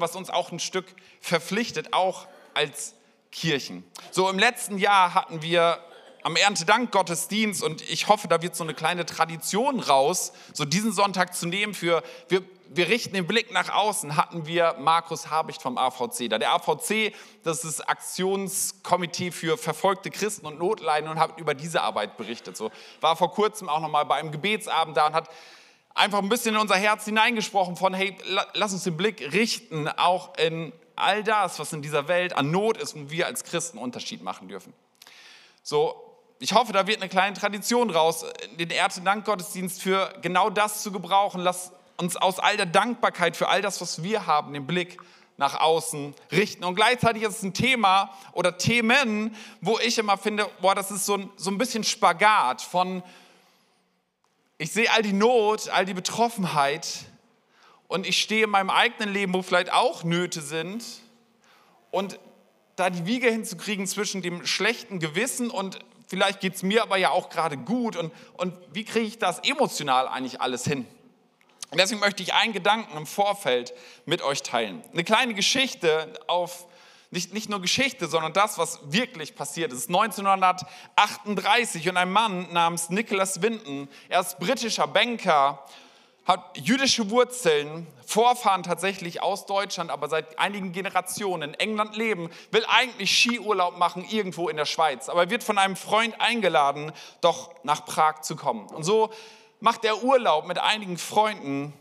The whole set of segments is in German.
was uns auch ein Stück verpflichtet, auch als Kirchen. So im letzten Jahr hatten wir am Erntedank Gottesdienst und ich hoffe, da wird so eine kleine Tradition raus, so diesen Sonntag zu nehmen für, wir, wir richten den Blick nach außen, hatten wir Markus Habicht vom AVC da. Der AVC, das ist das Aktionskomitee für verfolgte Christen und Notleiden und hat über diese Arbeit berichtet. So war vor kurzem auch noch mal bei einem Gebetsabend da und hat einfach ein bisschen in unser Herz hineingesprochen von, hey, lass uns den Blick richten, auch in all das, was in dieser Welt an Not ist und wir als Christen Unterschied machen dürfen. So, ich hoffe, da wird eine kleine Tradition raus, den Erntedank-Gottesdienst für genau das zu gebrauchen. Lass uns aus all der Dankbarkeit für all das, was wir haben, den Blick nach außen richten. Und gleichzeitig ist es ein Thema oder Themen, wo ich immer finde, boah, das ist so ein, so ein bisschen Spagat von, ich sehe all die Not, all die Betroffenheit und ich stehe in meinem eigenen Leben, wo vielleicht auch Nöte sind und da die Wiege hinzukriegen zwischen dem schlechten Gewissen und vielleicht geht es mir aber ja auch gerade gut und, und wie kriege ich das emotional eigentlich alles hin? Und deswegen möchte ich einen Gedanken im Vorfeld mit euch teilen. Eine kleine Geschichte auf, nicht, nicht nur Geschichte, sondern das, was wirklich passiert ist. 1938 und ein Mann namens Nicholas Winton, er ist britischer Banker hat jüdische Wurzeln, Vorfahren tatsächlich aus Deutschland, aber seit einigen Generationen in England leben, will eigentlich Skiurlaub machen irgendwo in der Schweiz, aber wird von einem Freund eingeladen, doch nach Prag zu kommen. Und so macht er Urlaub mit einigen Freunden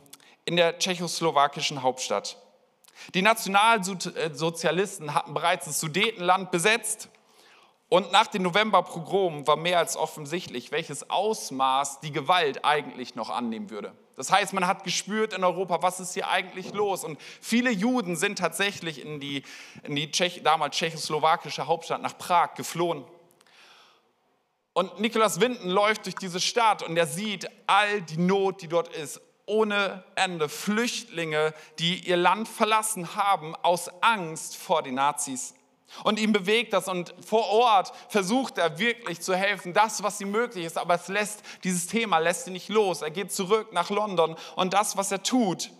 in der tschechoslowakischen Hauptstadt. Die Nationalsozialisten hatten bereits das Sudetenland besetzt und nach den Novemberpogromen war mehr als offensichtlich, welches Ausmaß die Gewalt eigentlich noch annehmen würde. Das heißt, man hat gespürt in Europa, was ist hier eigentlich los? Und viele Juden sind tatsächlich in die, in die Tschech, damals tschechoslowakische Hauptstadt nach Prag geflohen. Und Nikolaus Winden läuft durch diese Stadt und er sieht all die Not, die dort ist, ohne Ende. Flüchtlinge, die ihr Land verlassen haben aus Angst vor den Nazis. Und ihm bewegt das und vor Ort versucht er wirklich zu helfen, das, was ihm möglich ist. Aber es lässt, dieses Thema lässt ihn nicht los. Er geht zurück nach London und das, was er tut,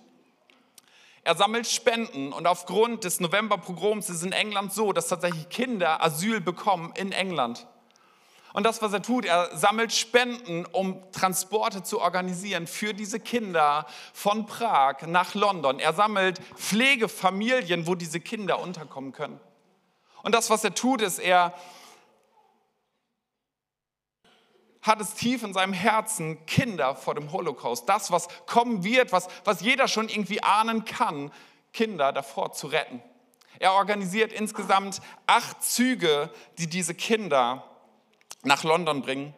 er sammelt Spenden und aufgrund des Novemberpogroms ist es in England so, dass tatsächlich Kinder Asyl bekommen in England. Und das, was er tut, er sammelt Spenden, um Transporte zu organisieren für diese Kinder von Prag nach London. Er sammelt Pflegefamilien, wo diese Kinder unterkommen können. Und das, was er tut, ist, er hat es tief in seinem Herzen, Kinder vor dem Holocaust, das, was kommen wird, was, was jeder schon irgendwie ahnen kann, Kinder davor zu retten. Er organisiert insgesamt acht Züge, die diese Kinder nach London bringen.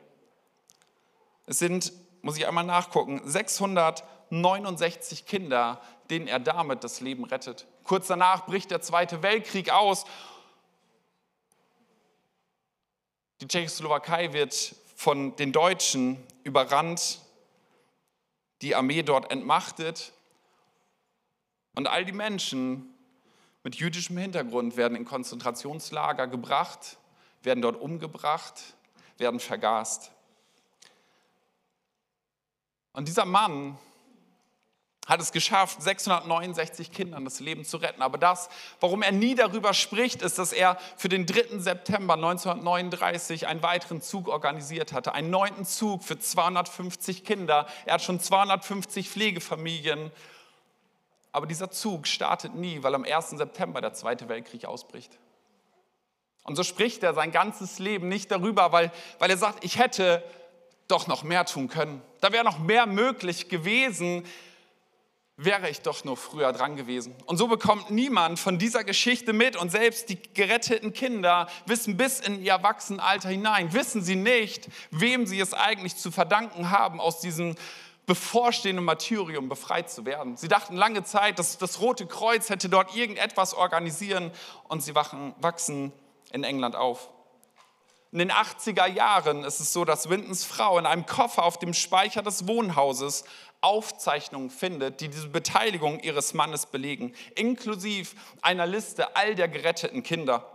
Es sind, muss ich einmal nachgucken, 669 Kinder, denen er damit das Leben rettet. Kurz danach bricht der Zweite Weltkrieg aus Die Tschechoslowakei wird von den Deutschen überrannt, die Armee dort entmachtet und all die Menschen mit jüdischem Hintergrund werden in Konzentrationslager gebracht, werden dort umgebracht, werden vergast. Und dieser Mann hat es geschafft, 669 Kindern das Leben zu retten. Aber das, warum er nie darüber spricht, ist, dass er für den 3. September 1939 einen weiteren Zug organisiert hatte. Einen neunten Zug für 250 Kinder. Er hat schon 250 Pflegefamilien. Aber dieser Zug startet nie, weil am 1. September der Zweite Weltkrieg ausbricht. Und so spricht er sein ganzes Leben nicht darüber, weil, weil er sagt, ich hätte doch noch mehr tun können. Da wäre noch mehr möglich gewesen wäre ich doch nur früher dran gewesen. Und so bekommt niemand von dieser Geschichte mit und selbst die geretteten Kinder wissen bis in ihr Erwachsenenalter hinein, wissen sie nicht, wem sie es eigentlich zu verdanken haben, aus diesem bevorstehenden Martyrium befreit zu werden. Sie dachten lange Zeit, dass das Rote Kreuz hätte dort irgendetwas organisieren und sie wachsen in England auf. In den 80er Jahren ist es so, dass Wintons Frau in einem Koffer auf dem Speicher des Wohnhauses Aufzeichnungen findet, die diese Beteiligung ihres Mannes belegen, inklusive einer Liste all der geretteten Kinder.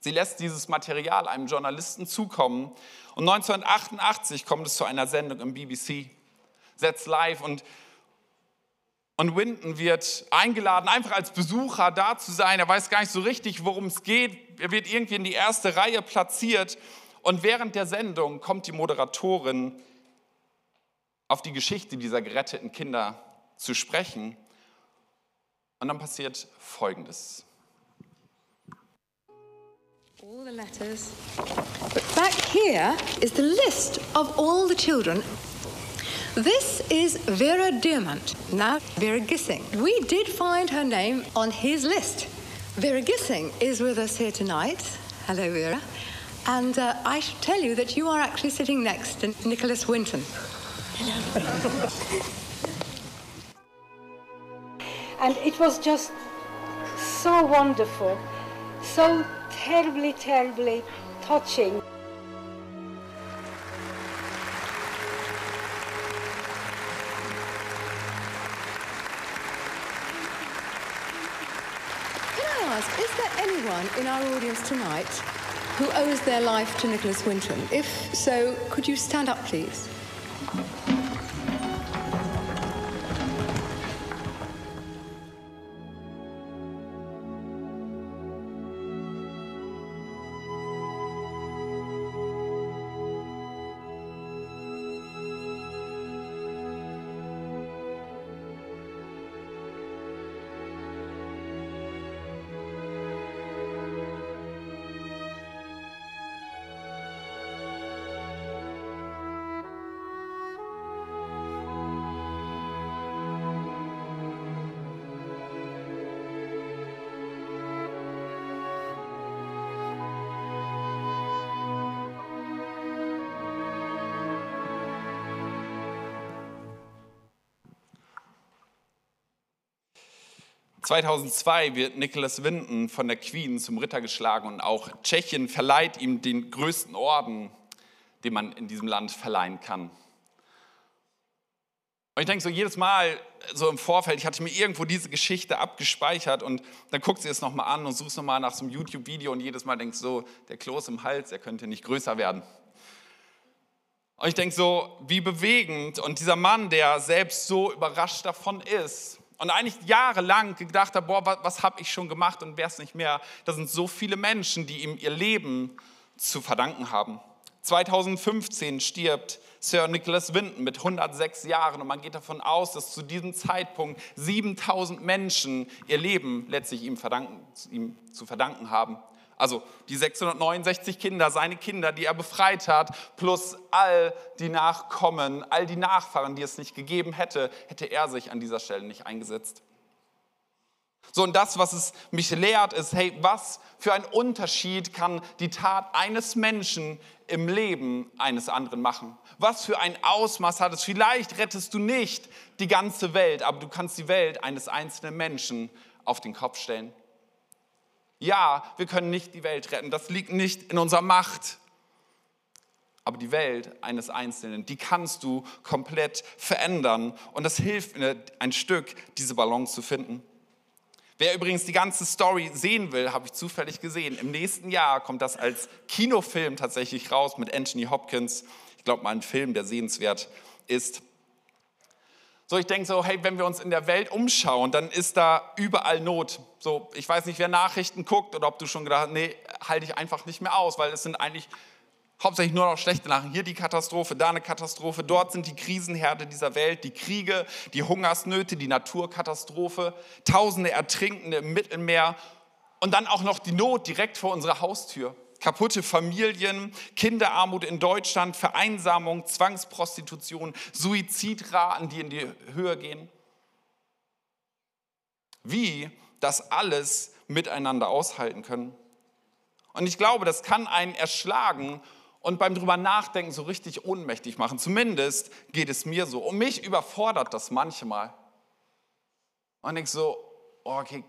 Sie lässt dieses Material einem Journalisten zukommen und 1988 kommt es zu einer Sendung im BBC, Setz live und Und Winton wird eingeladen, einfach als Besucher da zu sein. Er weiß gar nicht so richtig, worum es geht. Er wird irgendwie in die erste Reihe platziert. Und während der Sendung kommt die Moderatorin auf die Geschichte dieser geretteten Kinder zu sprechen. Und dann passiert Folgendes. All the letters. But back here is the list of all the children This is Vera Diamant, now Vera Gissing. We did find her name on his list. Vera Gissing is with us here tonight. Hello, Vera. And uh, I should tell you that you are actually sitting next to Nicholas Winton. Hello. and it was just so wonderful, so terribly, terribly touching. Is there anyone in our audience tonight who owes their life to Nicholas Winton? If so, could you stand up, please? 2002 wird Nicholas Winton von der Queen zum Ritter geschlagen und auch Tschechien verleiht ihm den größten Orden, den man in diesem Land verleihen kann. Und ich denke so jedes Mal, so im Vorfeld, ich hatte mir irgendwo diese Geschichte abgespeichert und dann guckst du es nochmal an und suchst nochmal nach so einem YouTube-Video und jedes Mal denkst so, der Kloß im Hals, er könnte nicht größer werden. Und ich denke so, wie bewegend und dieser Mann, der selbst so überrascht davon ist, und eigentlich jahrelang gedacht habe, boah, was, was habe ich schon gemacht und wäre es nicht mehr. Da sind so viele Menschen, die ihm ihr Leben zu verdanken haben. 2015 stirbt Sir Nicholas Winton mit 106 Jahren und man geht davon aus, dass zu diesem Zeitpunkt 7000 Menschen ihr Leben letztlich ihm, ihm zu verdanken haben. Also die 669 Kinder, seine Kinder, die er befreit hat, plus all die Nachkommen, all die Nachfahren, die es nicht gegeben hätte, hätte er sich an dieser Stelle nicht eingesetzt. So, und das, was es mich lehrt, ist, hey, was für ein Unterschied kann die Tat eines Menschen im Leben eines anderen machen? Was für ein Ausmaß hat es? Vielleicht rettest du nicht die ganze Welt, aber du kannst die Welt eines einzelnen Menschen auf den Kopf stellen. Ja, wir können nicht die Welt retten, das liegt nicht in unserer Macht. Aber die Welt eines Einzelnen, die kannst du komplett verändern. Und das hilft mir ein Stück, diese Balance zu finden. Wer übrigens die ganze Story sehen will, habe ich zufällig gesehen. Im nächsten Jahr kommt das als Kinofilm tatsächlich raus mit Anthony Hopkins. Ich glaube mal ein Film, der sehenswert ist. So, ich denke so, hey, wenn wir uns in der Welt umschauen, dann ist da überall Not. So, ich weiß nicht, wer Nachrichten guckt oder ob du schon gedacht hast, nee, halte ich einfach nicht mehr aus, weil es sind eigentlich hauptsächlich nur noch schlechte Nachrichten. Hier die Katastrophe, da eine Katastrophe, dort sind die Krisenherde dieser Welt, die Kriege, die Hungersnöte, die Naturkatastrophe, Tausende Ertrinkende im Mittelmeer und dann auch noch die Not direkt vor unserer Haustür kaputte Familien, Kinderarmut in Deutschland, Vereinsamung, Zwangsprostitution, Suizidraten, die in die Höhe gehen. Wie das alles miteinander aushalten können. Und ich glaube, das kann einen erschlagen und beim drüber nachdenken so richtig ohnmächtig machen. Zumindest geht es mir so. Und mich überfordert das manchmal. Und ich so, oh, okay,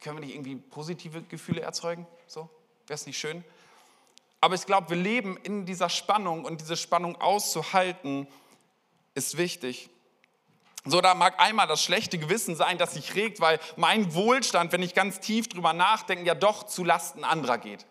können wir nicht irgendwie positive Gefühle erzeugen? So, wäre es nicht schön? Aber ich glaube, wir leben in dieser Spannung und diese Spannung auszuhalten, ist wichtig. So, da mag einmal das schlechte Gewissen sein, das sich regt, weil mein Wohlstand, wenn ich ganz tief drüber nachdenke, ja doch zu Lasten anderer geht.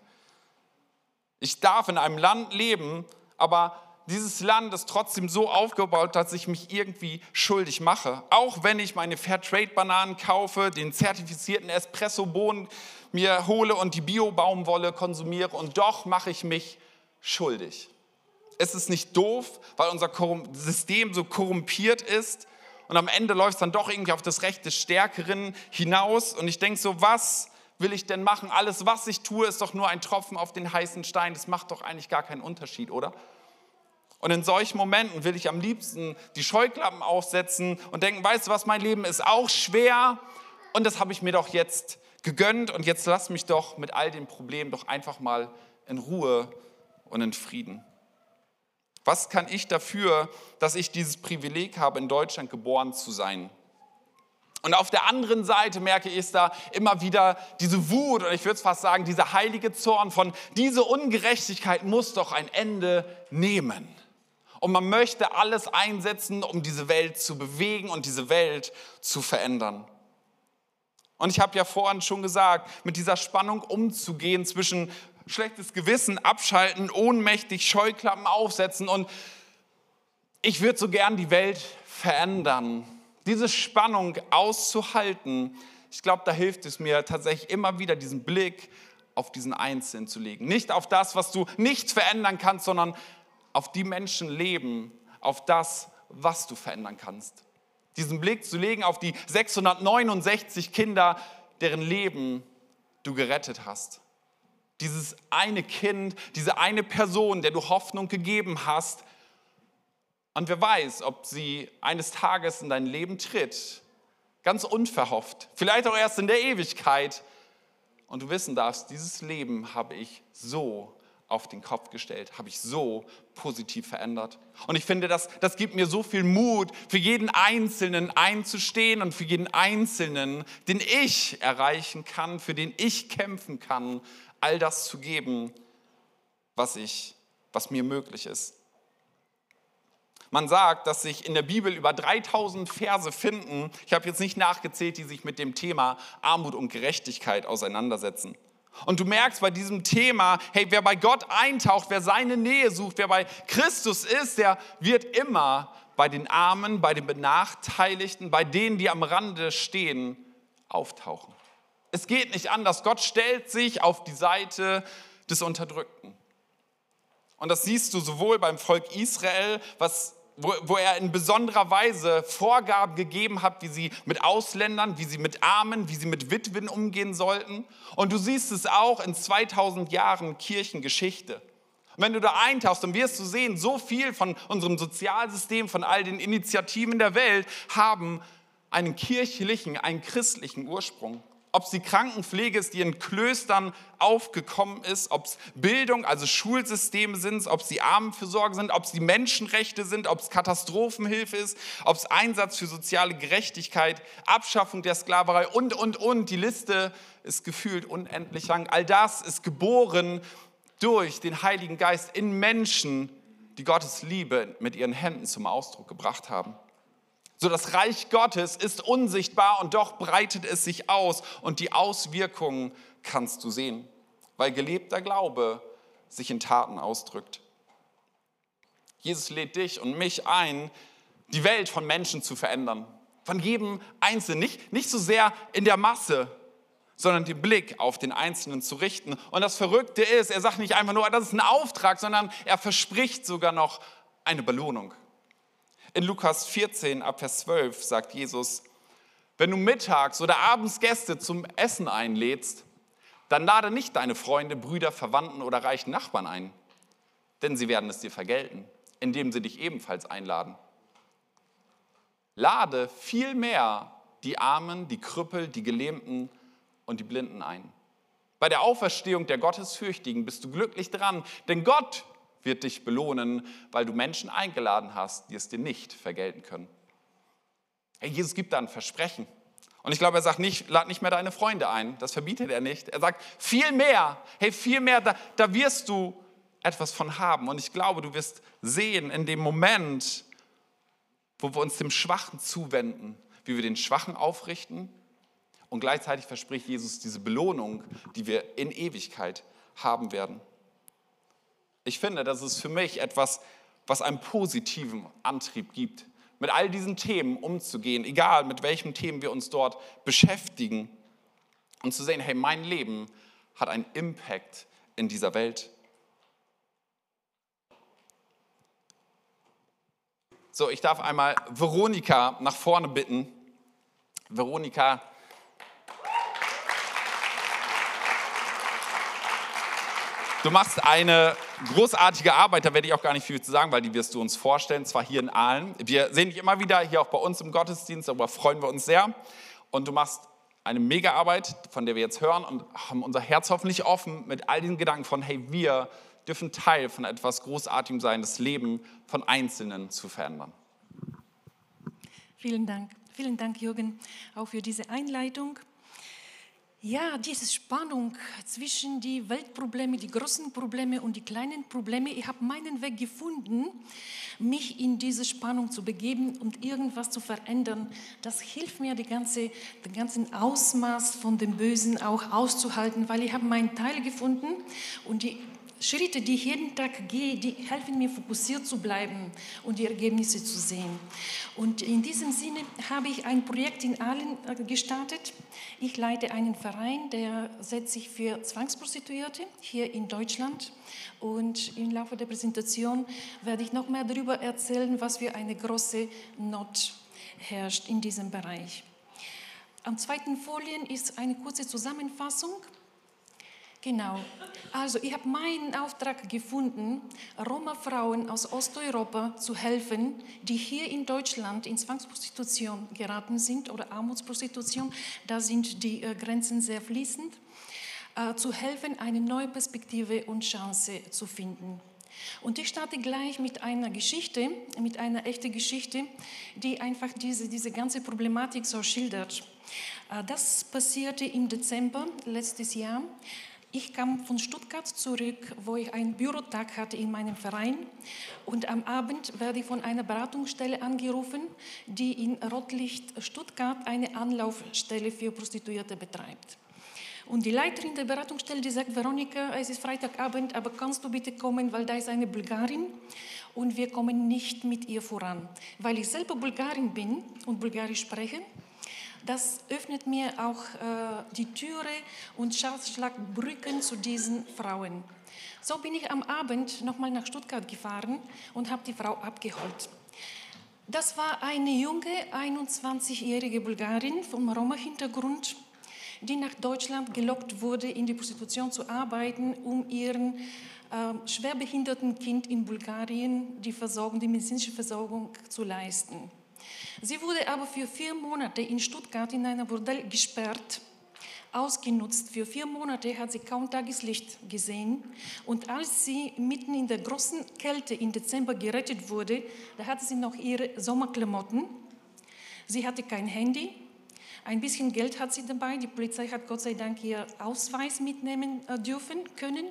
Ich darf in einem Land leben, aber dieses Land ist trotzdem so aufgebaut, dass ich mich irgendwie schuldig mache. Auch wenn ich meine Fairtrade-Bananen kaufe, den zertifizierten Espresso-Bohnen mir hole und die Bio-Baumwolle konsumiere und doch mache ich mich schuldig. Es ist nicht doof, weil unser System so korrumpiert ist und am Ende läuft es dann doch irgendwie auf das Recht des Stärkeren hinaus und ich denke so, was will ich denn machen? Alles, was ich tue, ist doch nur ein Tropfen auf den heißen Stein. Das macht doch eigentlich gar keinen Unterschied, oder? Und in solchen Momenten will ich am liebsten die Scheuklappen aufsetzen und denken, weißt du was, mein Leben ist auch schwer und das habe ich mir doch jetzt gegönnt und jetzt lass mich doch mit all den Problemen doch einfach mal in Ruhe und in Frieden. Was kann ich dafür, dass ich dieses Privileg habe, in Deutschland geboren zu sein? Und auf der anderen Seite merke ich da immer wieder diese Wut, oder ich würde es fast sagen, dieser heilige Zorn von, diese Ungerechtigkeit muss doch ein Ende nehmen. Und man möchte alles einsetzen, um diese Welt zu bewegen und diese Welt zu verändern. Und ich habe ja vorhin schon gesagt, mit dieser Spannung umzugehen zwischen schlechtes Gewissen abschalten, ohnmächtig Scheuklappen aufsetzen und ich würde so gern die Welt verändern. Diese Spannung auszuhalten, ich glaube, da hilft es mir tatsächlich immer wieder diesen Blick auf diesen Einzelnen zu legen. Nicht auf das, was du nicht verändern kannst, sondern auf die Menschen leben, auf das, was du verändern kannst. Diesen Blick zu legen auf die 669 Kinder, deren Leben du gerettet hast. Dieses eine Kind, diese eine Person, der du Hoffnung gegeben hast. Und wer weiß, ob sie eines Tages in dein Leben tritt, ganz unverhofft, vielleicht auch erst in der Ewigkeit. Und du wissen darfst, dieses Leben habe ich so auf den Kopf gestellt, habe ich so positiv verändert. Und ich finde, das, das gibt mir so viel Mut, für jeden Einzelnen einzustehen und für jeden Einzelnen, den ich erreichen kann, für den ich kämpfen kann, all das zu geben, was, ich, was mir möglich ist. Man sagt, dass sich in der Bibel über 3000 Verse finden, ich habe jetzt nicht nachgezählt, die sich mit dem Thema Armut und Gerechtigkeit auseinandersetzen. Und du merkst bei diesem Thema, hey, wer bei Gott eintaucht, wer seine Nähe sucht, wer bei Christus ist, der wird immer bei den Armen, bei den Benachteiligten, bei denen, die am Rande stehen, auftauchen. Es geht nicht anders. Gott stellt sich auf die Seite des Unterdrückten. Und das siehst du sowohl beim Volk Israel, was wo, wo, er in besonderer Weise Vorgaben gegeben hat, wie sie mit Ausländern, wie sie mit Armen, wie sie mit Witwen umgehen sollten. Und du siehst es auch in 2000 Jahren Kirchengeschichte. Und wenn du da eintauchst, dann wirst du sehen, so viel von unserem Sozialsystem, von all den Initiativen der Welt haben einen kirchlichen, einen christlichen Ursprung ob es die Krankenpflege ist, die in Klöstern aufgekommen ist, ob es Bildung, also Schulsysteme sind, ob es die Armenfürsorge sind, ob es die Menschenrechte sind, ob es Katastrophenhilfe ist, ob es Einsatz für soziale Gerechtigkeit, Abschaffung der Sklaverei und, und, und. Die Liste ist gefühlt unendlich lang. All das ist geboren durch den Heiligen Geist in Menschen, die Gottes Liebe mit ihren Händen zum Ausdruck gebracht haben. So das Reich Gottes ist unsichtbar und doch breitet es sich aus und die Auswirkungen kannst du sehen, weil gelebter Glaube sich in Taten ausdrückt. Jesus lädt dich und mich ein, die Welt von Menschen zu verändern. Von jedem Einzelnen, nicht, nicht so sehr in der Masse, sondern den Blick auf den Einzelnen zu richten. Und das Verrückte ist, er sagt nicht einfach nur, das ist ein Auftrag, sondern er verspricht sogar noch eine Belohnung. In Lukas 14 ab Vers 12 sagt Jesus, wenn du mittags oder abends Gäste zum Essen einlädst, dann lade nicht deine Freunde, Brüder, Verwandten oder reichen Nachbarn ein, denn sie werden es dir vergelten, indem sie dich ebenfalls einladen. Lade vielmehr die Armen, die Krüppel, die Gelähmten und die Blinden ein. Bei der Auferstehung der Gottesfürchtigen bist du glücklich dran, denn Gott wird dich belohnen, weil du Menschen eingeladen hast, die es dir nicht vergelten können. Hey, Jesus gibt da ein Versprechen. Und ich glaube, er sagt nicht, lad nicht mehr deine Freunde ein. Das verbietet er nicht. Er sagt, viel mehr, hey, viel mehr, da, da wirst du etwas von haben. Und ich glaube, du wirst sehen in dem Moment, wo wir uns dem Schwachen zuwenden, wie wir den Schwachen aufrichten. Und gleichzeitig verspricht Jesus diese Belohnung, die wir in Ewigkeit haben werden. Ich finde, das ist für mich etwas was einen positiven Antrieb gibt, mit all diesen Themen umzugehen, egal mit welchen Themen wir uns dort beschäftigen und zu sehen, hey, mein Leben hat einen Impact in dieser Welt. So, ich darf einmal Veronika nach vorne bitten. Veronika Du machst eine großartige Arbeit, da werde ich auch gar nicht viel zu sagen, weil die wirst du uns vorstellen, zwar hier in Aalen. Wir sehen dich immer wieder hier auch bei uns im Gottesdienst, darüber freuen wir uns sehr. Und du machst eine Mega-Arbeit, von der wir jetzt hören und haben unser Herz hoffentlich offen mit all den Gedanken von, hey, wir dürfen Teil von etwas Großartigem sein, das Leben von Einzelnen zu verändern. Vielen Dank. Vielen Dank, Jürgen, auch für diese Einleitung. Ja, diese Spannung zwischen die Weltprobleme, die großen Probleme und die kleinen Probleme, ich habe meinen Weg gefunden, mich in diese Spannung zu begeben und irgendwas zu verändern. Das hilft mir, die ganze, den ganzen Ausmaß von dem Bösen auch auszuhalten, weil ich habe meinen Teil gefunden und die Schritte, die ich jeden Tag gehe, die helfen mir, fokussiert zu bleiben und die Ergebnisse zu sehen. Und in diesem Sinne habe ich ein Projekt in Aalen äh, gestartet. Ich leite einen Verein, der setzt sich für Zwangsprostituierte hier in Deutschland. Und im Laufe der Präsentation werde ich noch mehr darüber erzählen, was für eine große Not herrscht in diesem Bereich. Am zweiten Folien ist eine kurze Zusammenfassung Genau. Also ich habe meinen Auftrag gefunden, Roma-Frauen aus Osteuropa zu helfen, die hier in Deutschland in Zwangsprostitution geraten sind oder Armutsprostitution. Da sind die äh, Grenzen sehr fließend. Äh, zu helfen, eine neue Perspektive und Chance zu finden. Und ich starte gleich mit einer Geschichte, mit einer echten Geschichte, die einfach diese, diese ganze Problematik so schildert. Äh, das passierte im Dezember letztes Jahr. Ich kam von Stuttgart zurück, wo ich einen Bürotag hatte in meinem Verein. Und am Abend werde ich von einer Beratungsstelle angerufen, die in Rotlicht Stuttgart eine Anlaufstelle für Prostituierte betreibt. Und die Leiterin der Beratungsstelle, die sagt, Veronika, es ist Freitagabend, aber kannst du bitte kommen, weil da ist eine Bulgarin und wir kommen nicht mit ihr voran. Weil ich selber Bulgarin bin und Bulgarisch spreche, das öffnet mir auch äh, die Türe und schafft Brücken zu diesen Frauen. So bin ich am Abend nochmal nach Stuttgart gefahren und habe die Frau abgeholt. Das war eine junge, 21-jährige Bulgarin vom Roma-Hintergrund, die nach Deutschland gelockt wurde, in die Prostitution zu arbeiten, um ihren äh, schwerbehinderten Kind in Bulgarien die Versorgung, die medizinische Versorgung zu leisten. Sie wurde aber für vier Monate in Stuttgart in einer Bordell gesperrt, ausgenutzt. Für vier Monate hat sie kaum Tageslicht gesehen. Und als sie mitten in der großen Kälte im Dezember gerettet wurde, da hatte sie noch ihre Sommerklamotten. Sie hatte kein Handy. Ein bisschen Geld hat sie dabei. Die Polizei hat Gott sei Dank ihr Ausweis mitnehmen äh, dürfen können.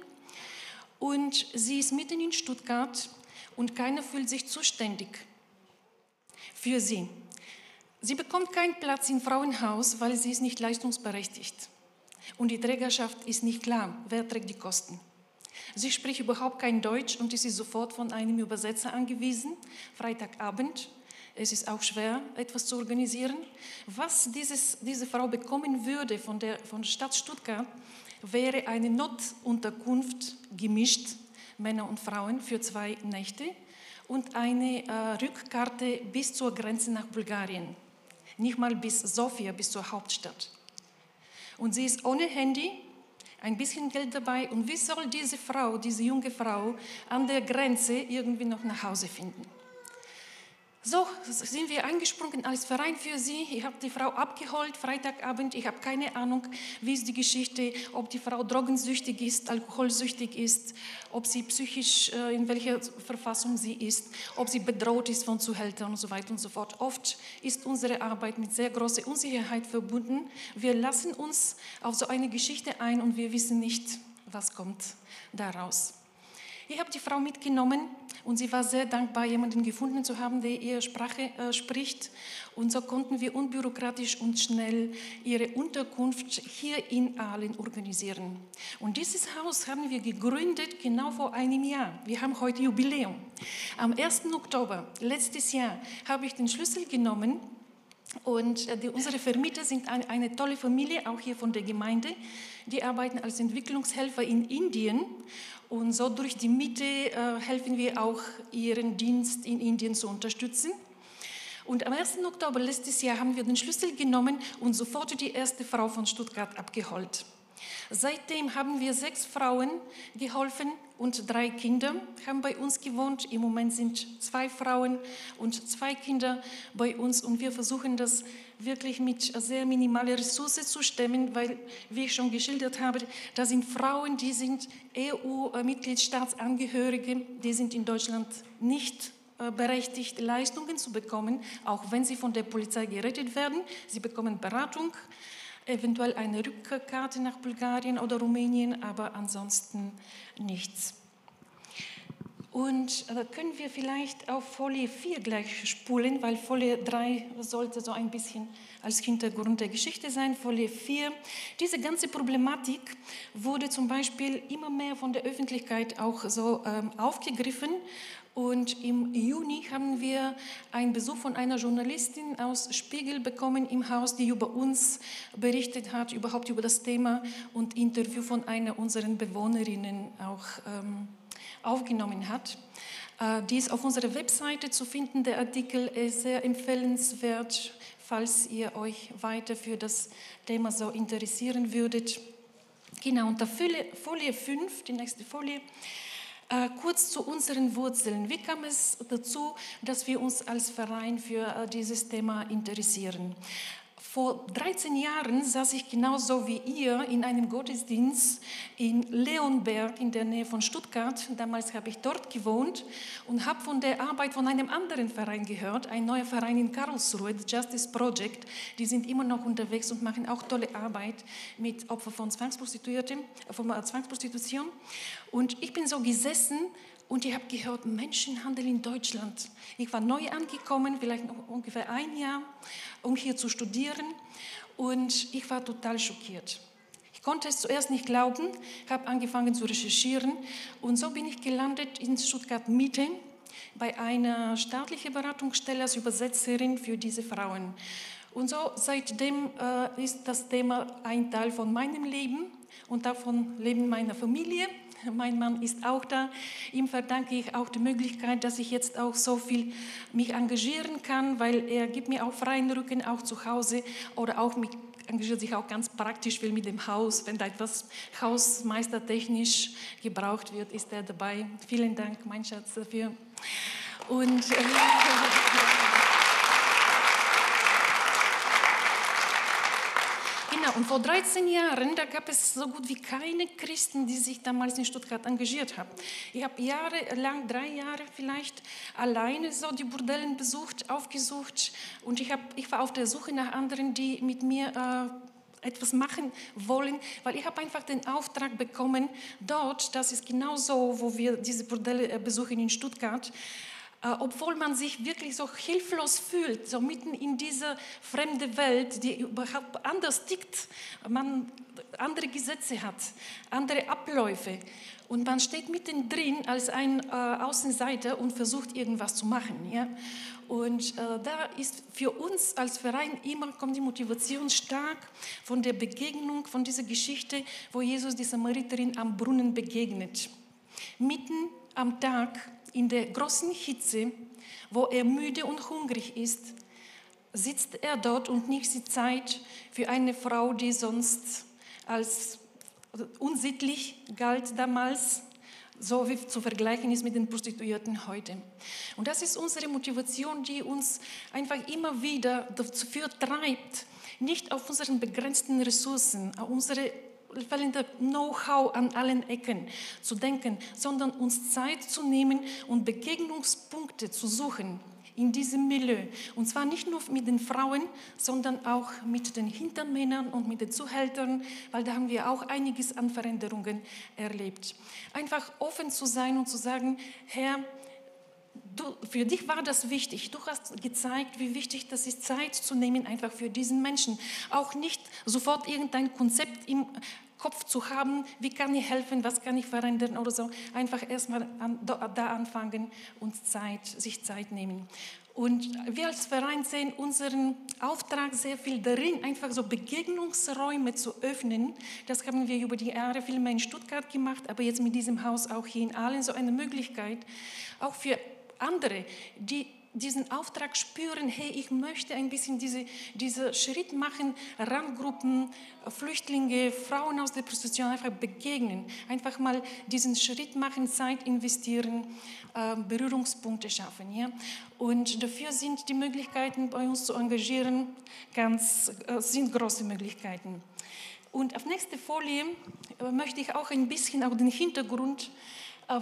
Und sie ist mitten in Stuttgart und keiner fühlt sich zuständig für sie. Sie bekommt keinen Platz im Frauenhaus, weil sie ist nicht leistungsberechtigt. Und die Trägerschaft ist nicht klar, wer trägt die Kosten. Sie spricht überhaupt kein Deutsch und ist sofort von einem Übersetzer angewiesen. Freitagabend. Es ist auch schwer, etwas zu organisieren. Was dieses, diese Frau bekommen würde von der, von der Stadt Stuttgart, wäre eine Notunterkunft gemischt, Männer und Frauen, für zwei Nächte und eine äh, Rückkarte bis zur Grenze nach Bulgarien. Nicht mal bis Sofia, bis zur Hauptstadt. Und sie ist ohne Handy, ein bisschen Geld dabei. Und wie soll diese Frau, diese junge Frau, an der Grenze irgendwie noch nach Hause finden? So sind wir eingesprungen als Verein für sie. Ich habe die Frau abgeholt, Freitagabend. Ich habe keine Ahnung, wie ist die Geschichte, ob die Frau drogensüchtig ist, alkoholsüchtig ist, ob sie psychisch, äh, in welcher Verfassung sie ist, ob sie bedroht ist von Zuhältern und so weiter und so fort. Oft ist unsere Arbeit mit sehr großer Unsicherheit verbunden. Wir lassen uns auf so eine Geschichte ein und wir wissen nicht, was kommt daraus. Ich habe die Frau mitgenommen und sie war sehr dankbar, jemanden gefunden zu haben, der ihre Sprache äh, spricht. Und so konnten wir unbürokratisch und schnell ihre Unterkunft hier in Aalen organisieren. Und dieses Haus haben wir gegründet genau vor einem Jahr. Wir haben heute Jubiläum. Am 1. Oktober letztes Jahr habe ich den Schlüssel genommen und äh, die, unsere Vermieter sind eine, eine, tolle Familie, auch hier von der Gemeinde. Die arbeiten als Entwicklungshelfer in Indien und so durch die Miete äh, helfen wir auch, ihren Dienst in Indien zu unterstützen. Und am 1. Oktober letztes Jahr haben wir den Schlüssel genommen und sofort die erste Frau von Stuttgart abgeholt. Seitdem haben wir sechs Frauen geholfen und drei Kinder haben bei uns gewohnt. Im Moment sind zwei Frauen und zwei Kinder bei uns und wir versuchen das wirklich mit sehr minimaler Ressource zu stemmen, weil, wie ich schon geschildert habe, da sind Frauen, die sind EU-Mitgliedstaatsangehörige, die sind in Deutschland nicht äh, berechtigt, Leistungen zu bekommen, auch wenn sie von der Polizei gerettet werden. Sie bekommen Beratung eventuell eine Rückkarte nach Bulgarien oder Rumänien, aber ansonsten nichts. Und äh, können wir vielleicht auf Folie 4 gleich spulen, weil Folie 3 sollte so ein bisschen als Hintergrund der Geschichte sein. Folie 4. Diese ganze Problematik wurde zum Beispiel immer mehr von der Öffentlichkeit auch so ähm, aufgegriffen und im Juni haben wir einen Besuch von einer Journalistin aus Spiegel bekommen im Haus, die über uns berichtet hat, überhaupt über das Thema und Interview von einer unserer Bewohnerinnen auch ähm, aufgenommen hat. Äh, die ist auf unserer Webseite zu finden. Der Artikel ist sehr empfehlenswert, falls ihr euch weiter für das Thema so interessieren würdet. Genau, unter Folie 5, die nächste Folie, äh, kurz zu unseren Wurzeln. Wie kam es dazu, dass wir uns als Verein für äh, dieses Thema interessieren? Vor 13 Jahren saß ich genauso wie ihr in einem Gottesdienst in Leonberg in der Nähe von Stuttgart. Damals habe ich dort gewohnt und habe von der Arbeit von einem anderen Verein gehört, ein neuer Verein in Karlsruhe, the Justice Project. Die sind immer noch unterwegs und machen auch tolle Arbeit mit Opfern von Zwangsprostituierten, von Zwangsprostitution. Und ich bin so gesessen und ich habe gehört, Menschenhandel in Deutschland. Ich war neu angekommen, vielleicht noch ungefähr ein Jahr, um hier zu studieren. Und ich war total schockiert. Ich konnte es zuerst nicht glauben, habe angefangen zu recherchieren. Und so bin ich gelandet in Stuttgart Mitte bei einer staatlichen Beratungsstelle als Übersetzerin für diese Frauen. Und so seitdem äh, ist das Thema ein Teil von meinem Leben und davon Leben meiner Familie. Mein Mann ist auch da. Ihm verdanke ich auch die Möglichkeit, dass ich jetzt auch so viel mich engagieren kann, weil er gibt mir auch freien Rücken, auch zu Hause oder auch mich engagiert sich auch ganz praktisch will mit dem Haus. Wenn da etwas hausmeistertechnisch gebraucht wird, ist er dabei. Vielen Dank, mein Schatz, dafür. Und äh, Genau, und vor 13 Jahren, da gab es so gut wie keine Christen, die sich damals in Stuttgart engagiert haben. Ich habe jahrelang, drei Jahre vielleicht, alleine so die Bordellen besucht, aufgesucht und ich, hab, ich war auf der Suche nach anderen, die mit mir äh, etwas machen wollen, weil ich habe einfach den Auftrag bekommen, dort, das ist genau so, wo wir diese Bordelle äh, besuchen in Stuttgart, obwohl man sich wirklich so hilflos fühlt, so mitten in dieser fremde Welt, die überhaupt anders tickt, man andere Gesetze hat, andere Abläufe und man steht mittendrin als ein äh, Außenseiter und versucht irgendwas zu machen. Ja? Und äh, da ist für uns als Verein immer kommt die Motivation stark von der Begegnung, von dieser Geschichte, wo Jesus die Samariterin am Brunnen begegnet. Mitten am Tag in der großen Hitze, wo er müde und hungrig ist, sitzt er dort und nimmt die Zeit für eine Frau, die sonst als unsittlich galt damals, so wie zu vergleichen ist mit den Prostituierten heute. Und das ist unsere Motivation, die uns einfach immer wieder dafür treibt, nicht auf unseren begrenzten Ressourcen, auf unsere fehlende Know-how an allen Ecken zu denken, sondern uns Zeit zu nehmen und Begegnungspunkte zu suchen in diesem Milieu. Und zwar nicht nur mit den Frauen, sondern auch mit den Hintermännern und mit den Zuhältern, weil da haben wir auch einiges an Veränderungen erlebt. Einfach offen zu sein und zu sagen, Herr, Du, für dich war das wichtig. Du hast gezeigt, wie wichtig das ist, Zeit zu nehmen, einfach für diesen Menschen. Auch nicht sofort irgendein Konzept im Kopf zu haben, wie kann ich helfen, was kann ich verändern oder so. Einfach erstmal an, da anfangen und Zeit, sich Zeit nehmen. Und wir als Verein sehen unseren Auftrag sehr viel darin, einfach so Begegnungsräume zu öffnen. Das haben wir über die Jahre viel mehr in Stuttgart gemacht, aber jetzt mit diesem Haus auch hier in Aalen so eine Möglichkeit, auch für andere, die diesen Auftrag spüren, hey, ich möchte ein bisschen diese, diesen Schritt machen, Randgruppen, Flüchtlinge, Frauen aus der Prostitution einfach begegnen, einfach mal diesen Schritt machen, Zeit investieren, äh, Berührungspunkte schaffen. Ja? Und dafür sind die Möglichkeiten bei uns zu engagieren ganz, äh, sind große Möglichkeiten. Und auf nächste Folie äh, möchte ich auch ein bisschen auch den Hintergrund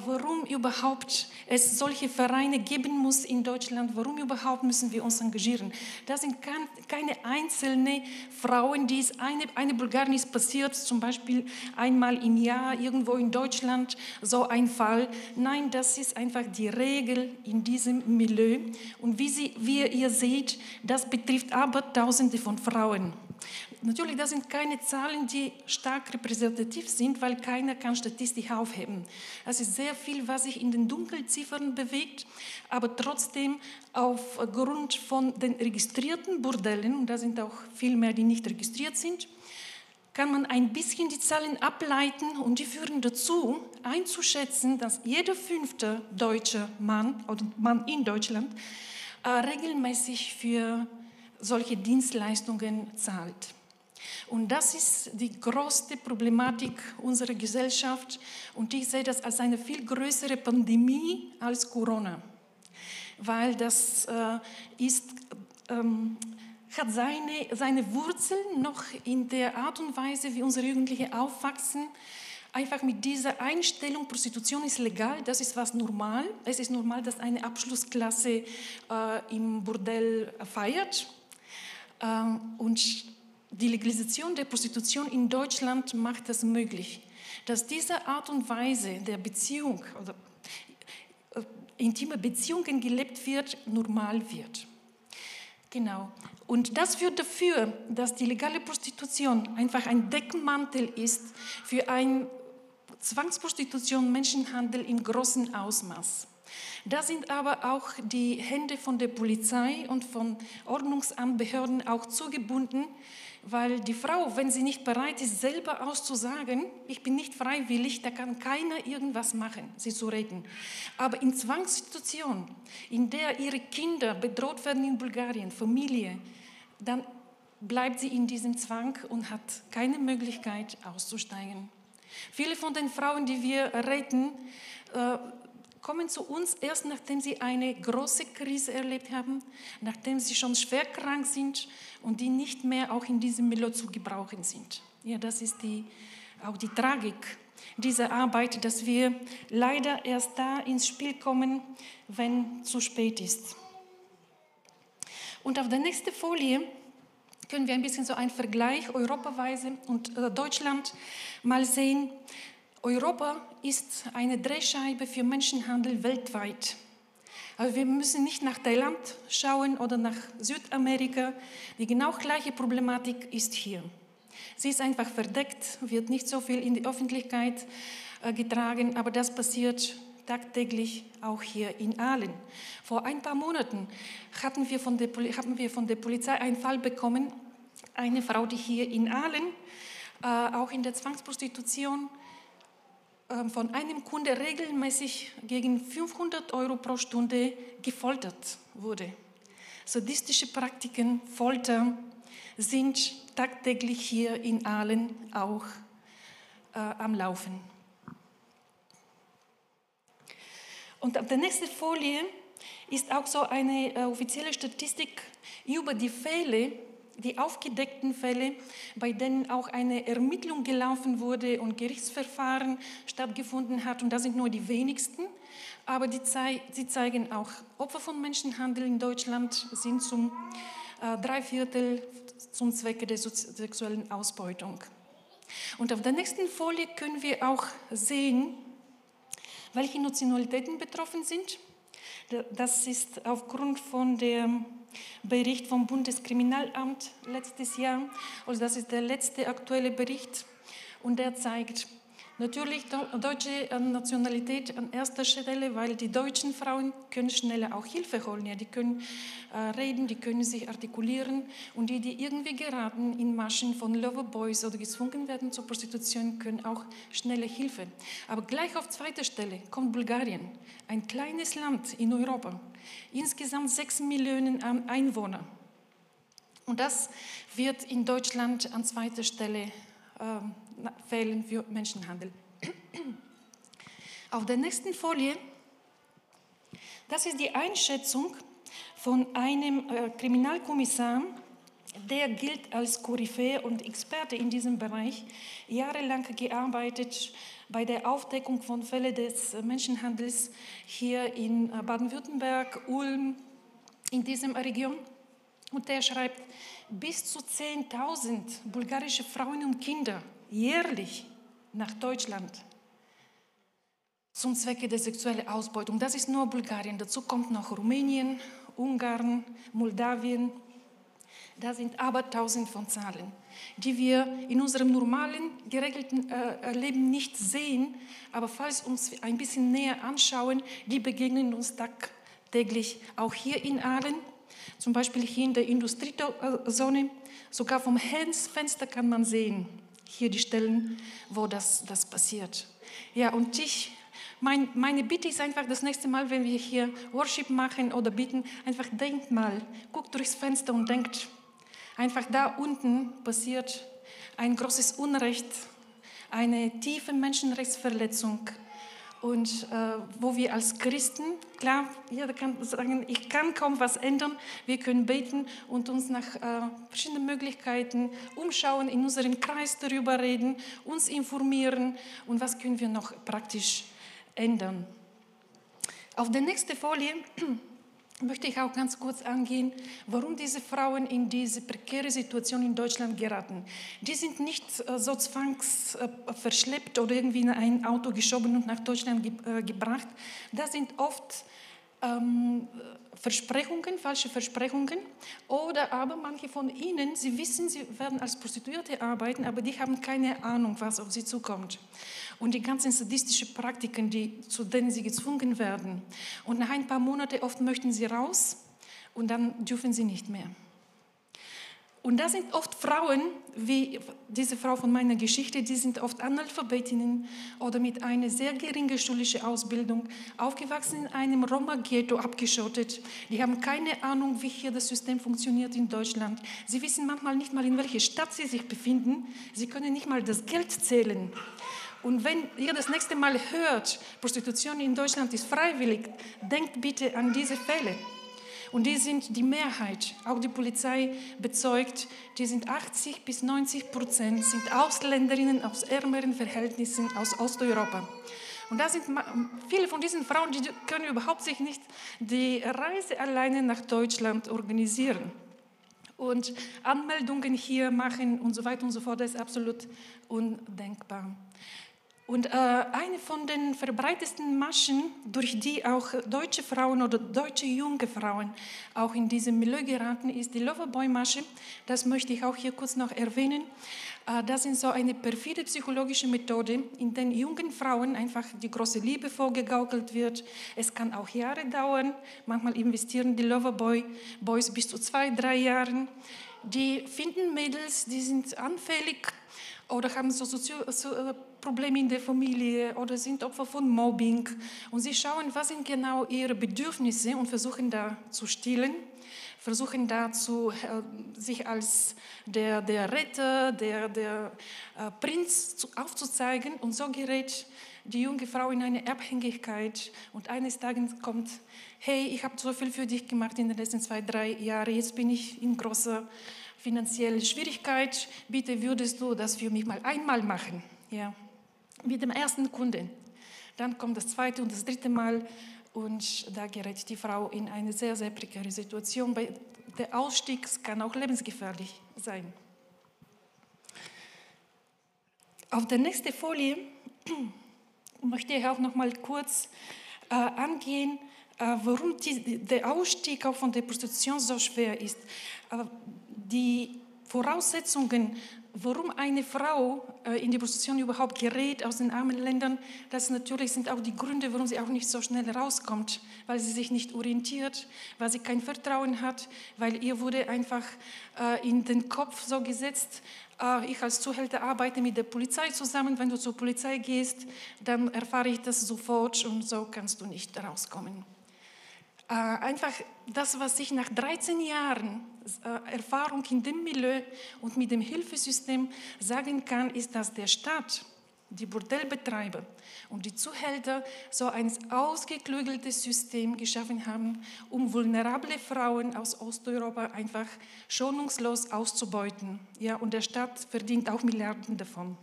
warum überhaupt es solche Vereine geben muss in Deutschland, warum überhaupt müssen wir uns engagieren. Das sind keine einzelnen Frauen, die es eine, eine Bulgarin ist passiert, zum Beispiel einmal im Jahr irgendwo in Deutschland, so ein Fall. Nein, das ist einfach die Regel in diesem Milieu. Und wie, Sie, wie ihr seht, das betrifft aber Tausende von Frauen. Natürlich, das sind keine Zahlen, die stark repräsentativ sind, weil keiner kann Statistik aufheben. Das ist sehr viel, was sich in den Dunkelziffern bewegt, aber trotzdem aufgrund von den registrierten Bordellen, und da sind auch viel mehr, die nicht registriert sind, kann man ein bisschen die Zahlen ableiten und die führen dazu, einzuschätzen, dass jeder fünfte deutsche Mann oder Mann in Deutschland äh, regelmäßig für solche Dienstleistungen zahlt. Und das ist die größte Problematik unserer Gesellschaft. Und ich sehe das als eine viel größere Pandemie als Corona, weil das äh, ist, ähm, hat seine, seine Wurzeln noch in der Art und Weise, wie unsere Jugendlichen aufwachsen. Einfach mit dieser Einstellung, Prostitution ist legal, das ist was normal. Es ist normal, dass eine Abschlussklasse äh, im Bordell feiert. Ähm, und die Legalisation der Prostitution in Deutschland macht es möglich, dass diese Art und Weise der Beziehung oder äh, intime Beziehungen gelebt wird, normal wird. Genau. Und das führt dafür, dass die legale Prostitution einfach ein Deckmantel ist für ein Zwangsprostitution, Menschenhandel in großem Ausmaß. Da sind aber auch die Hände von der Polizei und von Ordnungsamtbehörden auch zugebunden, weil die Frau, wenn sie nicht bereit ist, selber auszusagen, ich bin nicht freiwillig, da kann keiner irgendwas machen, sie zu retten. Aber in Zwangssituationen, in der ihre Kinder bedroht werden in Bulgarien, Familie, dann bleibt sie in diesem Zwang und hat keine Möglichkeit auszusteigen. Viele von den Frauen, die wir retten, äh, kommen zu uns erst nachdem sie eine große Krise erlebt haben, nachdem sie schon schwer krank sind und die nicht mehr auch in diesem Milieu zu gebrauchen sind. Ja, das ist die, auch die Tragik dieser Arbeit, dass wir leider erst da ins Spiel kommen, wenn zu spät ist. Und auf der nächsten Folie können wir ein bisschen so einen Vergleich europaweise und äh, Deutschland mal sehen. Europa ist eine Drehscheibe für Menschenhandel weltweit. Aber wir müssen nicht nach Thailand schauen oder nach Südamerika. Die genau gleiche Problematik ist hier. Sie ist einfach verdeckt, wird nicht so viel in die Öffentlichkeit äh, getragen, aber das passiert tagtäglich auch hier in Aalen. Vor ein paar Monaten hatten wir von der, haben wir von der Polizei einen Fall bekommen, eine Frau, die hier in Aalen äh, auch in der Zwangsprostitution von einem Kunde regelmäßig gegen 500 Euro pro Stunde gefoltert wurde. Sadistische Praktiken, Folter sind tagtäglich hier in Aalen auch äh, am Laufen. Und auf der nächsten Folie ist auch so eine äh, offizielle Statistik über die Fälle, die aufgedeckten Fälle, bei denen auch eine Ermittlung gelaufen wurde und Gerichtsverfahren stattgefunden hat. Und das sind nur die wenigsten. Aber die sie zeigen auch, Opfer von Menschenhandel in Deutschland sind zum äh, Dreiviertel zum Zwecke der sexuellen Ausbeutung. Und auf der nächsten Folie können wir auch sehen, welche Nationalitäten betroffen sind. Das ist aufgrund von dem Bericht vom Bundeskriminalamt letztes Jahr. Also das ist der letzte aktuelle Bericht und der zeigt, Natürlich deutsche Nationalität an erster Stelle, weil die deutschen Frauen können schneller auch Hilfe holen. Ja, die können äh, reden, die können sich artikulieren und die, die irgendwie geraten in Maschen von Loverboys oder gezwungen werden zur Prostitution, können auch schnelle Hilfe. Aber gleich auf zweiter Stelle kommt Bulgarien, ein kleines Land in Europa, insgesamt sechs Millionen Einwohner. Und das wird in Deutschland an zweiter Stelle äh, Fällen für Menschenhandel. Auf der nächsten Folie, das ist die Einschätzung von einem äh, Kriminalkommissar, der gilt als Koryphäe und Experte in diesem Bereich, jahrelang gearbeitet bei der Aufdeckung von Fällen des Menschenhandels hier in äh, Baden-Württemberg, Ulm, in dieser Region. Und der schreibt, bis zu 10.000 bulgarische Frauen und Kinder jährlich nach Deutschland zum Zwecke der sexuellen Ausbeutung. Das ist nur Bulgarien. Dazu kommt noch Rumänien, Ungarn, Moldawien. Da sind aber tausend von Zahlen, die wir in unserem normalen, geregelten äh, Leben nicht sehen. Aber falls uns ein bisschen näher anschauen, die begegnen uns tagtäglich auch hier in Aalen. Zum Beispiel hier in der Industriezone. Sogar vom Fenster kann man sehen, hier die Stellen, wo das, das passiert. Ja, und ich, mein, meine Bitte ist einfach, das nächste Mal, wenn wir hier Worship machen oder bitten, einfach denkt mal, guckt durchs Fenster und denkt, einfach da unten passiert ein großes Unrecht, eine tiefe Menschenrechtsverletzung und äh, wo wir als Christen, klar, jeder kann sagen, ich kann kaum was ändern, wir können beten und uns nach äh, verschiedenen Möglichkeiten umschauen, in unserem Kreis darüber reden, uns informieren und was können wir noch praktisch ändern. Auf der nächsten Folie möchte ich auch ganz kurz angehen, warum diese Frauen in diese prekäre Situation in Deutschland geraten. Die sind nicht äh, so zwangsverschleppt oder irgendwie in ein Auto geschoben und nach Deutschland äh, gebracht. Das sind oft ähm, Versprechungen, falsche Versprechungen. Oder aber manche von ihnen, sie wissen, sie werden als Prostituierte arbeiten, aber die haben keine Ahnung, was auf sie zukommt. Und die ganzen sadistischen Praktiken, die, zu denen sie gezwungen werden. Und nach ein paar Monaten oft möchten sie raus und dann dürfen sie nicht mehr. Und da sind oft Frauen, wie diese Frau von meiner Geschichte, die sind oft Analphabetinnen oder mit einer sehr geringen schulischen Ausbildung, aufgewachsen in einem Roma-Ghetto, abgeschottet. Die haben keine Ahnung, wie hier das System funktioniert in Deutschland. Sie wissen manchmal nicht mal, in welcher Stadt sie sich befinden. Sie können nicht mal das Geld zählen. Und wenn ihr das nächste Mal hört, Prostitution in Deutschland ist freiwillig, denkt bitte an diese Fälle. Und die sind die Mehrheit. Auch die Polizei bezeugt, die sind 80 bis 90 Prozent sind Ausländerinnen aus ärmeren Verhältnissen aus Osteuropa. Und da sind viele von diesen Frauen, die können überhaupt sich nicht die Reise alleine nach Deutschland organisieren. Und Anmeldungen hier machen und so weiter und so fort, das ist absolut undenkbar. Und äh, eine von den verbreitetsten Maschen, durch die auch deutsche Frauen oder deutsche junge Frauen auch in diesem Milieu geraten, ist die Loverboy-Masche. Das möchte ich auch hier kurz noch erwähnen. Äh, das ist so eine perfide psychologische Methode, in der jungen Frauen einfach die große Liebe vorgegaukelt wird. Es kann auch Jahre dauern. Manchmal investieren die Loverboy-Boys bis zu zwei, drei Jahren. Die finden Mädels, die sind anfällig oder haben so, so, so äh, Probleme in der Familie oder sind Opfer von Mobbing. Und sie schauen, was sind genau ihre Bedürfnisse und versuchen da zu stillen, versuchen da äh, sich als der, der Retter, der, der äh, Prinz zu, aufzuzeigen. Und so gerät die junge Frau in eine Abhängigkeit. Und eines Tages kommt, hey, ich habe so viel für dich gemacht in den letzten zwei, drei Jahren, jetzt bin ich in großer finanzielle Schwierigkeit, bitte würdest du das für mich mal einmal machen, ja, mit dem ersten Kunden. Dann kommt das zweite und das dritte Mal und da gerät die Frau in eine sehr, sehr prekäre Situation. Der Ausstieg kann auch lebensgefährlich sein. Auf der nächsten Folie möchte ich auch noch mal kurz äh, angehen, äh, warum die, der Ausstieg auch von der Prostitution so schwer ist. Äh, die Voraussetzungen, warum eine Frau äh, in die Prostitution überhaupt gerät aus den armen Ländern, das natürlich sind auch die Gründe, warum sie auch nicht so schnell rauskommt, weil sie sich nicht orientiert, weil sie kein Vertrauen hat, weil ihr wurde einfach äh, in den Kopf so gesetzt, äh, ich als Zuhälter arbeite mit der Polizei zusammen, wenn du zur Polizei gehst, dann erfahre ich das sofort und so kannst du nicht rauskommen. Äh, einfach das, was ich nach 13 Jahren äh, Erfahrung in dem Milieu und mit dem Hilfesystem sagen kann, ist, dass der Staat, die Bordellbetreiber und die Zuhälter so ein ausgeklügeltes System geschaffen haben, um vulnerable Frauen aus Osteuropa einfach schonungslos auszubeuten. Ja, und der Staat verdient auch Milliarden davon.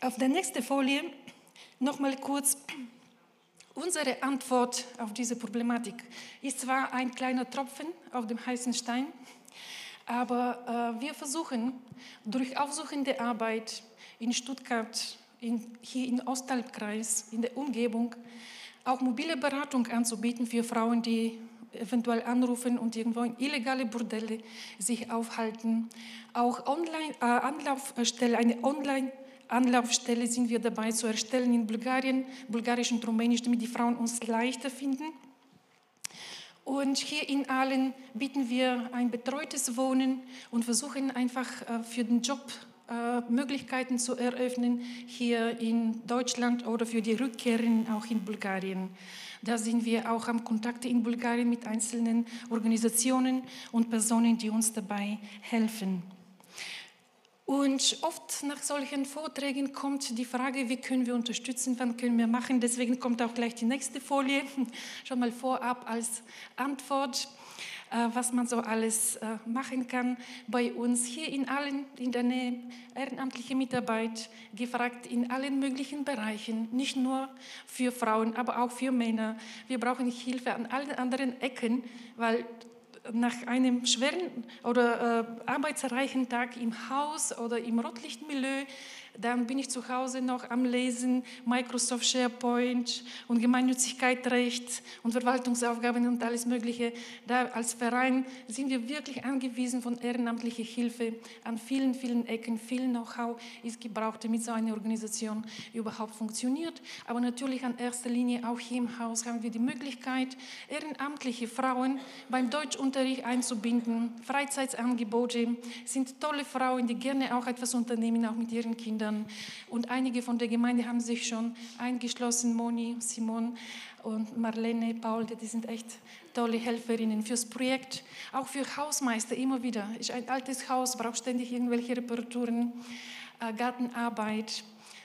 Auf der nächsten Folie noch mal kurz Unsere Antwort auf diese Problematik ist zwar ein kleiner Tropfen auf dem heißen Stein, aber äh, wir versuchen durch aufsuchende Arbeit in Stuttgart, in, hier im Ostalbkreis, in der Umgebung, auch mobile Beratung anzubieten für Frauen, die eventuell anrufen und irgendwo in illegale Bordelle sich aufhalten. Auch online, äh, Anlaufstelle, eine Online- Anlaufstelle sind wir dabei zu erstellen in Bulgarien, Bulgarisch und Rumänisch, damit die Frauen uns leichter finden. Und hier in Aalen bieten wir ein betreutes Wohnen und versuchen einfach äh, für den Job äh, Möglichkeiten zu eröffnen hier in Deutschland oder für die Rückkehren auch in Bulgarien. Da sind wir auch am Kontakt in Bulgarien mit einzelnen Organisationen und Personen, die uns dabei helfen. Und oft nach solchen Vorträgen kommt die Frage, wie können wir unterstützen, wann können wir machen. Deswegen kommt auch gleich die nächste Folie, schon mal vorab als Antwort, äh, was man so alles äh, machen kann. Bei uns hier in allen, in der Nähe, ehrenamtliche Mitarbeit, gefragt in allen möglichen Bereichen, nicht nur für Frauen, aber auch für Männer. Wir brauchen Hilfe an allen anderen Ecken, weil nach einem schweren oder äh, arbeitsreichen Tag im Haus oder im Rotlichtmilieu dann bin ich zu Hause noch am Lesen, Microsoft SharePoint und Gemeinnützigkeitsrecht und Verwaltungsaufgaben und alles Mögliche. Da als Verein sind wir wirklich angewiesen von ehrenamtlicher Hilfe an vielen, vielen Ecken. Viel Know-how ist gebraucht, damit so eine Organisation überhaupt funktioniert. Aber natürlich an erster Linie auch hier im Haus haben wir die Möglichkeit, ehrenamtliche Frauen beim Deutschunterricht einzubinden. Freizeitangebote sind tolle Frauen, die gerne auch etwas unternehmen, auch mit ihren Kindern. Kindern. Und einige von der Gemeinde haben sich schon eingeschlossen, Moni, Simon und Marlene, Paul, die sind echt tolle Helferinnen fürs Projekt. Auch für Hausmeister immer wieder. Ist ein altes Haus, braucht ständig irgendwelche Reparaturen, äh, Gartenarbeit.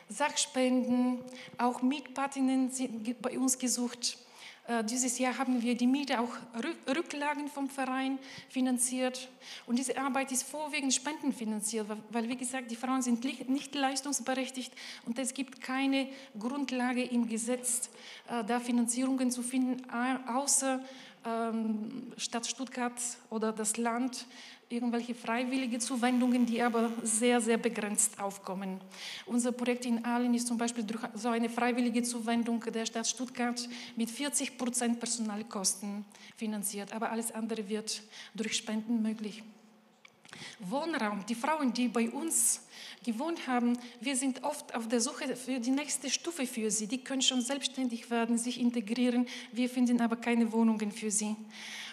Sachspenden, auch Mietpatinnen sind bei uns gesucht. Äh, dieses Jahr haben wir die Miete auch Rücklagen vom Verein finanziert. Und diese Arbeit ist vorwiegend spendenfinanziert, weil, wie gesagt, die Frauen sind nicht leistungsberechtigt und es gibt keine Grundlage im Gesetz, äh, da Finanzierungen zu finden, außer ähm, Stadt Stuttgart oder das Land irgendwelche freiwillige Zuwendungen, die aber sehr, sehr begrenzt aufkommen. Unser Projekt in Aalen ist zum Beispiel durch so eine freiwillige Zuwendung der Stadt Stuttgart mit 40 Prozent Personalkosten finanziert, aber alles andere wird durch Spenden möglich. Wohnraum, die Frauen, die bei uns gewohnt haben, wir sind oft auf der Suche für die nächste Stufe für sie. Die können schon selbstständig werden, sich integrieren. Wir finden aber keine Wohnungen für sie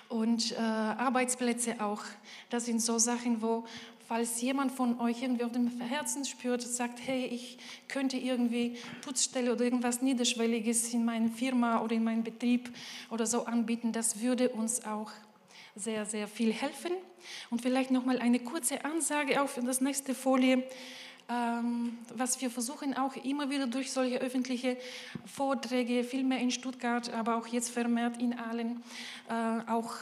und äh, Arbeitsplätze auch. Das sind so Sachen, wo, falls jemand von euch irgendwie auf dem Herzen spürt, sagt, hey, ich könnte irgendwie Putzstelle oder irgendwas Niederschwelliges in meiner Firma oder in meinem Betrieb oder so anbieten, das würde uns auch sehr, sehr viel helfen. Und vielleicht nochmal eine kurze Ansage auf das nächste Folie. Ähm, was wir versuchen auch immer wieder durch solche öffentliche Vorträge, vielmehr in Stuttgart, aber auch jetzt vermehrt in allen, äh, auch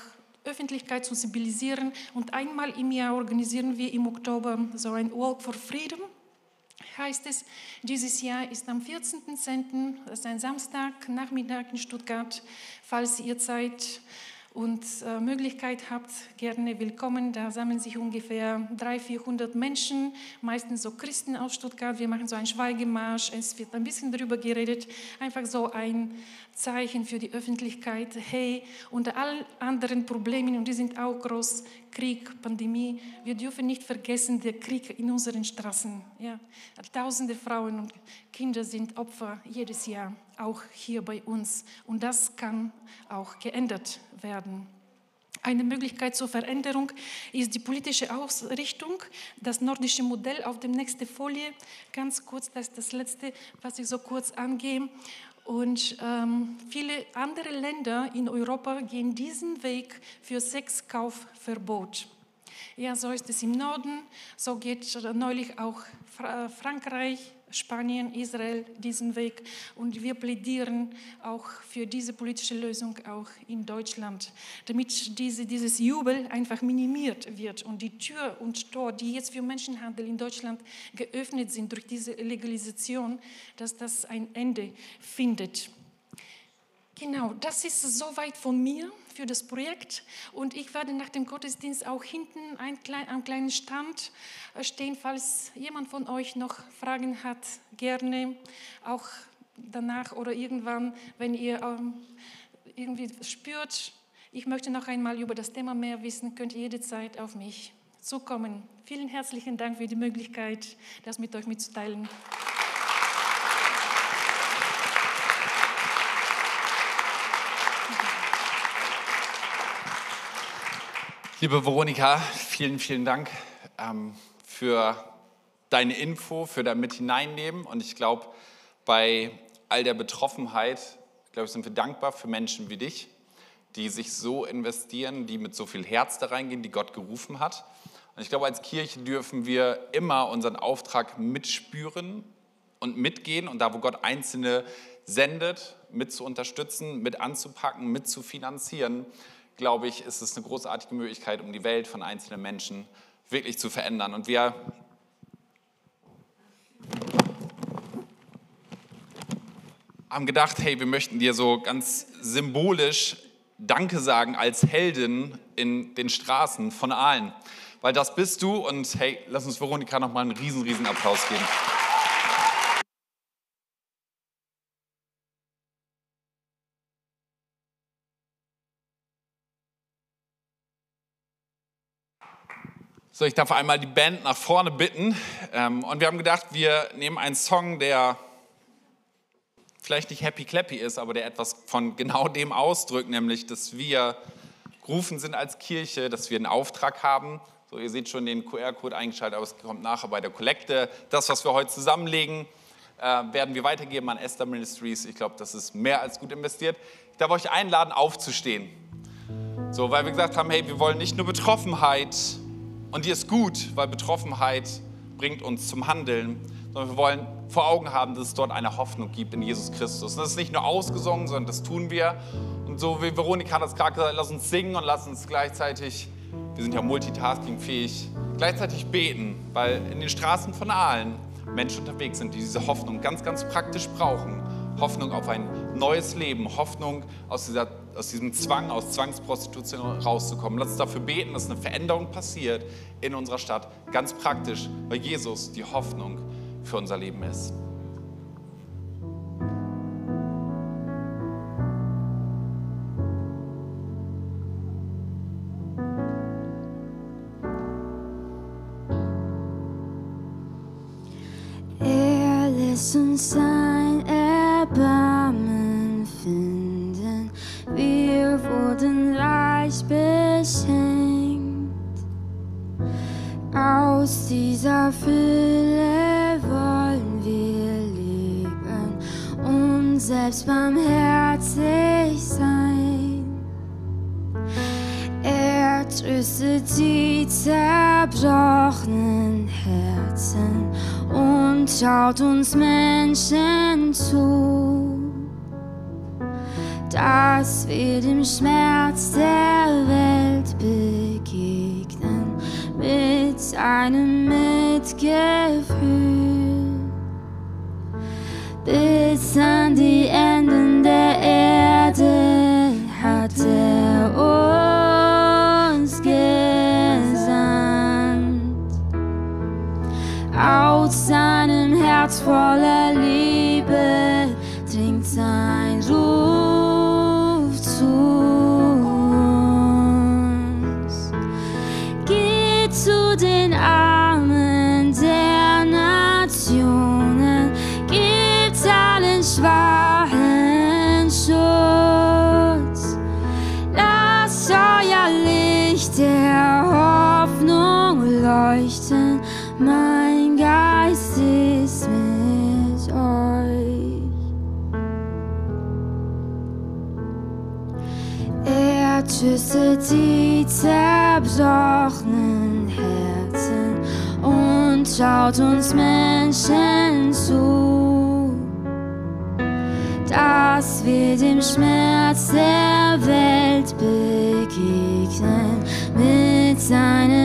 Öffentlichkeit zu sensibilisieren. Und einmal im Jahr organisieren wir im Oktober so ein Walk for Freedom. Heißt es, dieses Jahr ist am 14.10., das ist ein Samstag, Nachmittag in Stuttgart. Falls ihr Zeit und äh, Möglichkeit habt, gerne willkommen. Da sammeln sich ungefähr 300, 400 Menschen, meistens so Christen aus Stuttgart. Wir machen so einen Schweigemarsch, es wird ein bisschen darüber geredet, einfach so ein Zeichen für die Öffentlichkeit. Hey, unter allen anderen Problemen, und die sind auch groß, Krieg, Pandemie, wir dürfen nicht vergessen, der Krieg in unseren Straßen. Ja. Tausende Frauen und Kinder sind Opfer jedes Jahr, auch hier bei uns. Und das kann auch geändert werden. Eine Möglichkeit zur Veränderung ist die politische Ausrichtung, das nordische Modell auf der nächsten Folie. Ganz kurz, das ist das letzte, was ich so kurz angehe. Und ähm, viele andere Länder in Europa gehen diesen Weg für Sexkaufverbot. Ja, so ist es im Norden, so geht neulich auch Frankreich, Spanien, Israel diesen Weg. Und wir plädieren auch für diese politische Lösung auch in Deutschland, damit diese, dieses Jubel einfach minimiert wird und die Tür und Tor, die jetzt für Menschenhandel in Deutschland geöffnet sind durch diese Legalisation, dass das ein Ende findet. Genau, das ist soweit von mir für das Projekt und ich werde nach dem Gottesdienst auch hinten ein klein, am kleinen Stand äh, stehen, falls jemand von euch noch Fragen hat, gerne auch danach oder irgendwann, wenn ihr ähm, irgendwie spürt, ich möchte noch einmal über das Thema mehr wissen, könnt ihr jederzeit auf mich zukommen. Vielen herzlichen Dank für die Möglichkeit, das mit euch mitzuteilen. Liebe Veronika, vielen, vielen Dank ähm, für deine Info, für dein Mit hineinnehmen. Und ich glaube, bei all der Betroffenheit, glaube ich, sind wir dankbar für Menschen wie dich, die sich so investieren, die mit so viel Herz da reingehen, die Gott gerufen hat. Und ich glaube, als Kirche dürfen wir immer unseren Auftrag mitspüren und mitgehen und da, wo Gott Einzelne sendet, mit zu unterstützen, mit anzupacken, mit zu finanzieren glaube ich, ist es eine großartige Möglichkeit, um die Welt von einzelnen Menschen wirklich zu verändern. Und wir haben gedacht, hey, wir möchten dir so ganz symbolisch Danke sagen als Heldin in den Straßen von Aalen. Weil das bist du und hey, lass uns Veronika nochmal einen riesen, riesen Applaus geben. So, ich darf einmal die Band nach vorne bitten. Ähm, und wir haben gedacht, wir nehmen einen Song, der vielleicht nicht happy clappy ist, aber der etwas von genau dem ausdrückt, nämlich, dass wir gerufen sind als Kirche, dass wir einen Auftrag haben. So, ihr seht schon den QR-Code eingeschaltet, aber es kommt nachher bei der Kollekte. Das, was wir heute zusammenlegen, äh, werden wir weitergeben an Esther Ministries. Ich glaube, das ist mehr als gut investiert. Ich darf euch einladen, aufzustehen. So, weil wir gesagt haben, hey, wir wollen nicht nur Betroffenheit und die ist gut, weil Betroffenheit bringt uns zum Handeln, sondern wir wollen vor Augen haben, dass es dort eine Hoffnung gibt in Jesus Christus. Und das ist nicht nur ausgesungen, sondern das tun wir. Und so wie Veronika hat das gerade gesagt, lass uns singen und lass uns gleichzeitig, wir sind ja multitaskingfähig, gleichzeitig beten, weil in den Straßen von Aalen Menschen unterwegs sind, die diese Hoffnung ganz, ganz praktisch brauchen. Hoffnung auf ein neues Leben, Hoffnung aus dieser aus diesem Zwang, aus Zwangsprostitution rauszukommen. Lass uns dafür beten, dass eine Veränderung passiert in unserer Stadt, ganz praktisch, weil Jesus die Hoffnung für unser Leben ist. fall out. zerbrochenen Herzen und schaut uns Menschen zu, dass wir dem Schmerz der Welt begegnen mit seinen